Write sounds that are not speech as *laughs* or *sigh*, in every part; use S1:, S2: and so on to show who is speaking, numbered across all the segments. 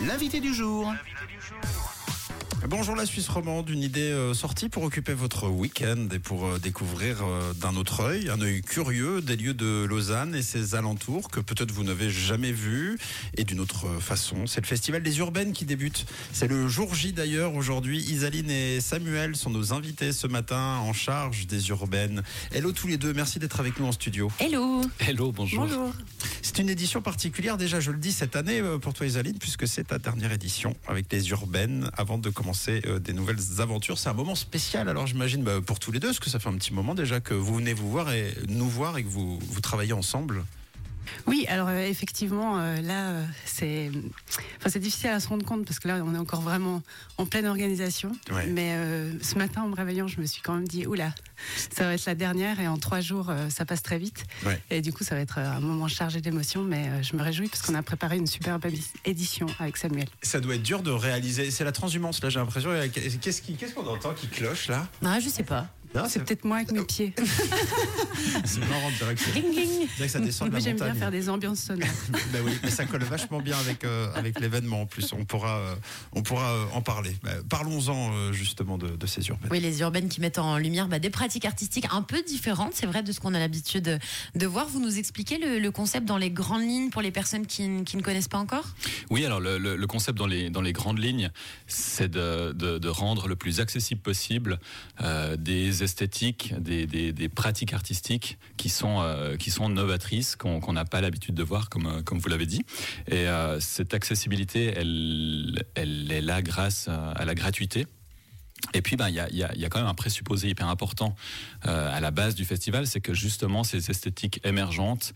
S1: L'invité du jour.
S2: Bonjour la Suisse romande, une idée euh, sortie pour occuper votre week-end et pour euh, découvrir euh, d'un autre œil, un œil curieux des lieux de Lausanne et ses alentours que peut-être vous n'avez jamais vus et d'une autre façon. C'est le festival des urbaines qui débute. C'est le jour J d'ailleurs aujourd'hui. Isaline et Samuel sont nos invités ce matin en charge des urbaines. Hello tous les deux, merci d'être avec nous en studio.
S3: Hello.
S4: Hello, bonjour.
S3: Bonjour.
S2: C'est une édition particulière déjà, je le dis cette année pour toi Isaline, puisque c'est ta dernière édition avec les urbaines avant de commencer euh, des nouvelles aventures. C'est un moment spécial alors j'imagine bah, pour tous les deux, parce que ça fait un petit moment déjà que vous venez vous voir et nous voir et que vous, vous travaillez ensemble.
S3: Oui, alors euh, effectivement, euh, là, euh, c'est, enfin, c'est difficile à se rendre compte parce que là, on est encore vraiment en pleine organisation.
S2: Ouais.
S3: Mais euh, ce matin, en me réveillant, je me suis quand même dit, oula, ça va être la dernière et en trois jours, euh, ça passe très vite.
S2: Ouais.
S3: Et du coup, ça va être un moment chargé d'émotions, mais euh, je me réjouis parce qu'on a préparé une superbe édi- édition avec Samuel.
S2: Ça doit être dur de réaliser. C'est la transhumance là, j'ai l'impression. Qu'est-ce qu'on entend qui cloche là?
S5: Ah, je sais pas.
S2: Non,
S3: C'est peut-être moi avec mes *laughs* pieds.
S2: c'est marrant, on dirait que, ça descend de la
S3: j'aime bien faire des ambiances sonores. *laughs*
S2: Ben oui, mais ça colle vachement bien avec euh, avec l'événement en plus. On pourra euh, on pourra euh, en parler. Ben, Parlons-en euh, justement de, de ces urbaines.
S5: Oui, les urbaines qui mettent en lumière bah, des pratiques artistiques un peu différentes, c'est vrai, de ce qu'on a l'habitude de, voir. Vous nous expliquez le, le concept dans les grandes lignes pour les personnes qui, qui ne connaissent pas encore?
S4: Oui, alors le, le- le concept dans les, dans les grandes lignes, c'est de, de- de rendre le plus accessible possible euh, des esthétiques, des, des- pratiques artistiques qui sont, euh, qui sont novatrices, qu'on n'a pas l'habitude de voir, comme, euh, comme vous l'avez dit. Et euh, cette accessibilité, elle, elle est là grâce à, la gratuité. Et puis, ben, il y, a, y a- y a quand même un présupposé hyper important à la base du festival, c'est que justement ces esthétiques émergentes,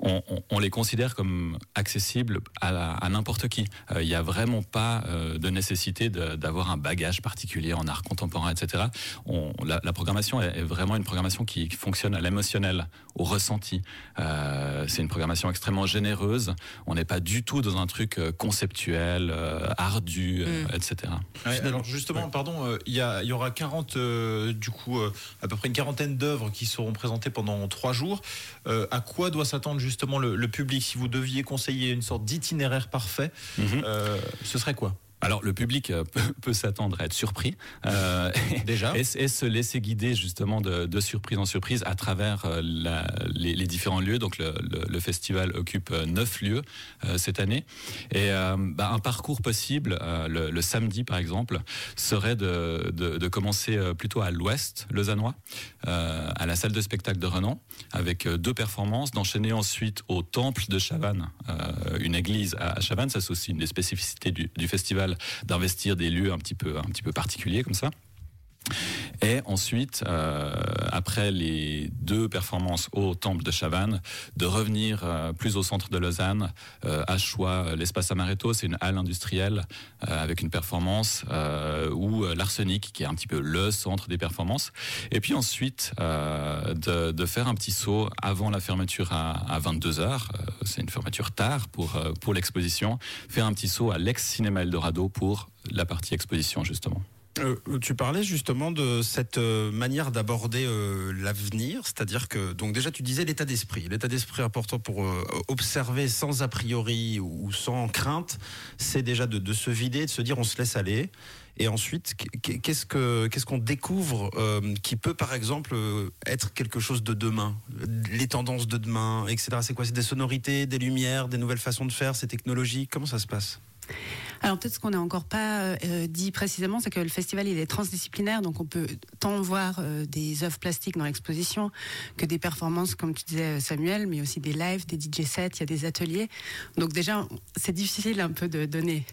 S4: on, on- on les considère comme accessibles à, n'importe qui. Euh, Il n'y a vraiment pas euh, de nécessité d'avoir un bagage particulier en art contemporain, etc. On, la, la programmation est, est vraiment une programmation qui, qui fonctionne à l'émotionnel, au ressenti. Euh, c'est une programmation extrêmement généreuse. On n'est pas du tout dans un truc conceptuel, euh, ardu, euh, etc.
S6: Ouais, alors justement, pardon, euh, il y, y aura 40, euh, du coup, euh, à peu près une quarantaine d'œuvres qui seront présentées pendant trois jours. Euh, à quoi doit s'attendre justement le, le public Si vous deviez conseiller une sorte d'itinéraire parfait,
S4: Mhm.
S6: euh, ce serait quoi?
S4: Alors le public euh, *laughs* peut, peut s'attendre à être surpris euh,
S6: Déjà *laughs*
S4: et, et se laisser guider justement de, de surprise en surprise à travers euh, la- les, les différents lieux. Donc le, le- le festival occupe neuf lieux euh, cette année et euh, bah, un parcours possible le, le samedi par exemple serait de, de, de commencer plutôt à l'ouest lausannois à la salle de spectacle de Renan avec deux performances, d'enchaîner ensuite au temple de Chavannes, une église à, à Chavannes. Ça c'est aussi une des spécificités du, du festival d'investir des lieux un petit peu un petit peu particuliers comme ça. Et ensuite, euh, après les deux performances au temple de Chavannes, de revenir euh, plus au centre de Lausanne, euh, à choix l'espace Amaretto, c'est une halle industrielle avec une performance, ou l'arsenic, qui est un petit peu le centre des performances. Et puis ensuite, de, faire un petit saut avant la fermeture à, à 22 heures. Euh, c'est une fermeture tard pour pour l'exposition. Faire un petit saut à l'ex-cinéma Eldorado pour la partie exposition justement.
S2: Euh, tu parlais justement de cette euh, manière d'aborder euh, l'avenir, c'est-à-dire que donc déjà tu disais l'état d'esprit, l'état d'esprit important pour observer sans a priori ou sans crainte, c'est déjà de, de se vider, de se dire on se laisse aller. Et ensuite, qu- qu'est-ce que qu'est-ce qu'on découvre qui peut par exemple être quelque chose de demain, les tendances de demain, etc. C'est quoi? C'est des sonorités, des lumières, des nouvelles façons de faire, ces technologies. Comment ça se passe?
S3: Alors peut-être ce qu'on n'a encore pas euh, dit précisément, c'est que le festival il est transdisciplinaire, donc on peut tant voir euh, des œuvres plastiques dans l'exposition que des performances, comme tu disais Samuel, mais aussi des lives, des DJ sets, il y a des ateliers. Donc déjà, c'est difficile un peu de donner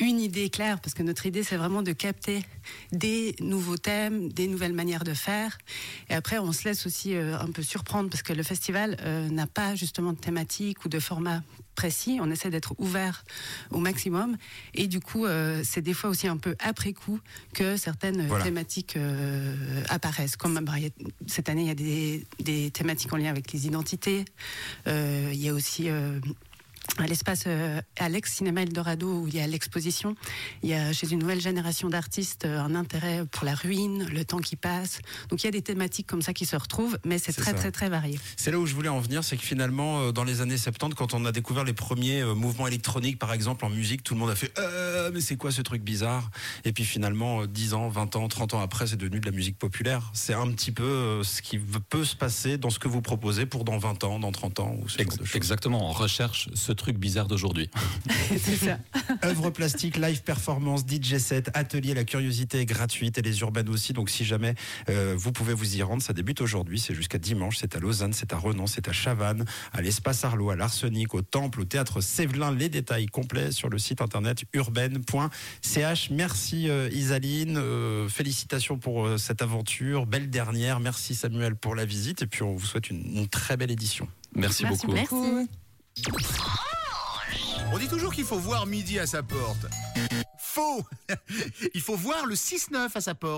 S3: une idée claire, parce que notre idée, c'est vraiment de capter des nouveaux thèmes, des nouvelles manières de faire. Et après, on se laisse aussi euh, un peu surprendre, parce que le festival euh, n'a pas justement de thématique ou de format précis. On essaie d'être ouvert au maximum. Et du coup, euh, c'est des fois aussi un peu après coup que certaines
S2: Voilà.
S3: thématiques apparaissent. Comme bah, a- cette année, il y a des, des thématiques en lien avec les identités. Il y a aussi... à l'espace euh, Alex Cinéma Eldorado où il y a l'exposition. Il y a chez une nouvelle génération d'artistes euh, un intérêt pour la ruine, le temps qui passe. Donc il y a des thématiques comme ça qui se retrouvent, mais c'est très très très varié.
S2: C'est là où je voulais en venir, c'est que finalement, euh, dans les années 70, quand on a découvert les premiers mouvements électroniques, par exemple, en musique, tout le monde a fait euh, mais c'est quoi ce truc bizarre? Et puis finalement, euh, 10 ans, 20 ans, 30 ans après, c'est devenu de la musique populaire. C'est un petit peu ce qui peut se passer dans ce que vous proposez pour dans 20 ans, dans 30 ans, ou ce
S4: Ex-
S2: genre de choses.
S4: exactement, on recherche ce truc bizarre d'aujourd'hui. *laughs*
S3: c'est ça.
S2: Œuvres plastiques, live performance, DJ set, atelier, la curiosité est gratuite et les urbaines aussi. Donc si jamais euh, vous pouvez vous y rendre, ça débute aujourd'hui, c'est jusqu'à dimanche, c'est à Lausanne, c'est à Renan, c'est à Chavannes, à l'espace Arlot, à l'Arsenic, au Temple, au théâtre Sévelin. Les détails complets sur le site internet urbaine.ch. Merci euh, Isaline, euh, félicitations pour euh, cette aventure, belle dernière. Merci Samuel pour la visite et puis on vous souhaite une, une très belle édition.
S4: Merci,
S3: Merci
S4: beaucoup.
S5: Merci.
S1: On dit toujours qu'il faut voir midi à sa porte. Faux *laughs* Il faut voir le 6-9 à sa porte.